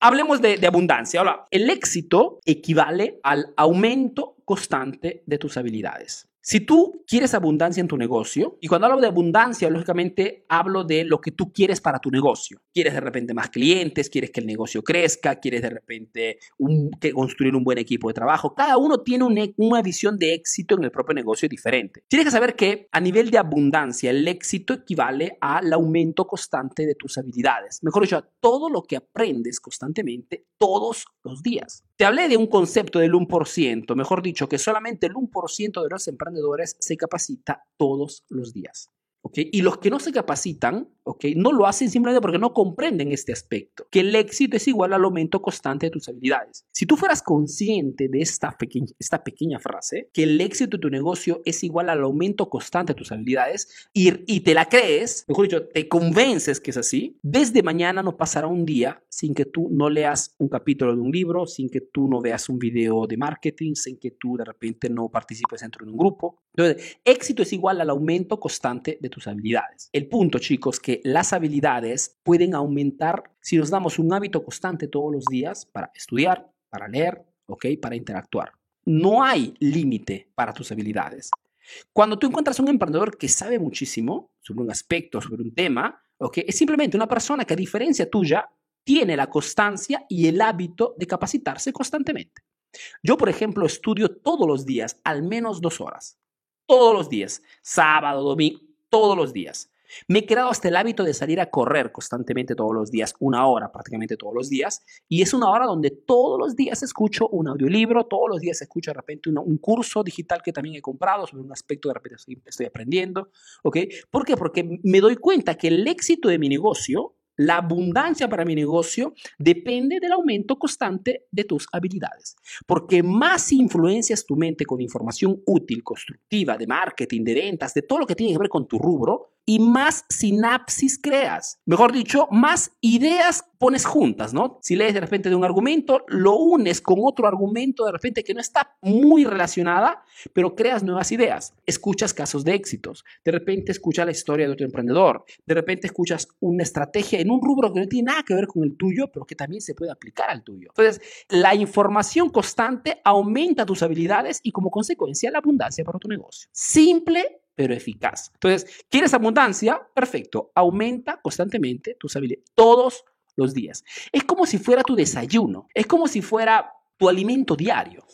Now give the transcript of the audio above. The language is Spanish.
Hablemos de, abundancia. Ahora, el éxito equivale al aumento constante de tus habilidades. Si tú quieres abundancia en tu negocio, y cuando hablo de abundancia, lógicamente hablo de lo que tú quieres para tu negocio. Quieres de repente más clientes, quieres que el negocio crezca, quieres de repente que construir un buen equipo de trabajo. Cada uno tiene una visión de éxito en el propio negocio diferente. Tienes que saber que a nivel de abundancia, el éxito equivale al aumento constante de tus habilidades. Mejor dicho, a todo lo que aprendes constantemente todos los días. Te hablé de un concepto del 1%, mejor dicho, que solamente el 1% de los emprendedores se capacita todos los días. Y los que no se capacitan, no lo hacen simplemente porque no comprenden este aspecto, que el éxito es igual al aumento constante de tus habilidades. Si tú fueras consciente de esta, esta pequeña frase, que el éxito de tu negocio es igual al aumento constante de tus habilidades, y, y te la crees, mejor dicho, te convences que es así, desde mañana no pasará un día sin que tú no leas un capítulo de un libro, sin que tú no veas un video de marketing, sin que tú de repente no participes dentro de un grupo. Entonces, éxito es igual al aumento constante de tus habilidades. El punto, chicos, que las habilidades pueden aumentar si nos damos un hábito constante todos los días para estudiar, para leer, ¿ok? Para interactuar. No hay límite para tus habilidades. Cuando tú encuentras un emprendedor que sabe muchísimo sobre un aspecto, sobre un tema, ¿ok? Es simplemente una persona que a diferencia tuya tiene la constancia y el hábito de capacitarse constantemente. Yo, por ejemplo, estudio todos los días, al menos dos horas. Todos los días, sábado, domingo, todos los días. Me he creado hasta el hábito de salir a correr constantemente todos los días, una hora prácticamente todos los días, y es una hora donde todos los días escucho un audiolibro, todos los días escucho de repente un, curso digital que también he comprado sobre un aspecto de repente estoy, estoy aprendiendo, ¿ok? ¿Por qué? Porque me doy cuenta que el éxito de mi negocio la abundancia para mi negocio depende del aumento constante de tus habilidades. Porque más influencias tu mente con información útil, constructiva, de marketing, de ventas, de todo lo que tiene que ver con tu rubro, y más sinapsis creas. Mejor dicho, más ideas pones juntas, ¿no? Si lees de repente de un argumento, lo unes con otro argumento de repente que no está muy relacionada, pero creas nuevas ideas. Escuchas casos de éxitos. De repente escuchas la historia de otro emprendedor. De repente escuchas una estrategia en un rubro que no tiene nada que ver con el tuyo, pero que también se puede aplicar al tuyo. Entonces, la información constante aumenta tus habilidades y como consecuencia la abundancia para tu negocio. Simple pero eficaz. Entonces, ¿quieres abundancia? Perfecto. Aumenta constantemente tus habilidades todos los días. Es como si fuera tu desayuno. Es como si fuera tu alimento diario.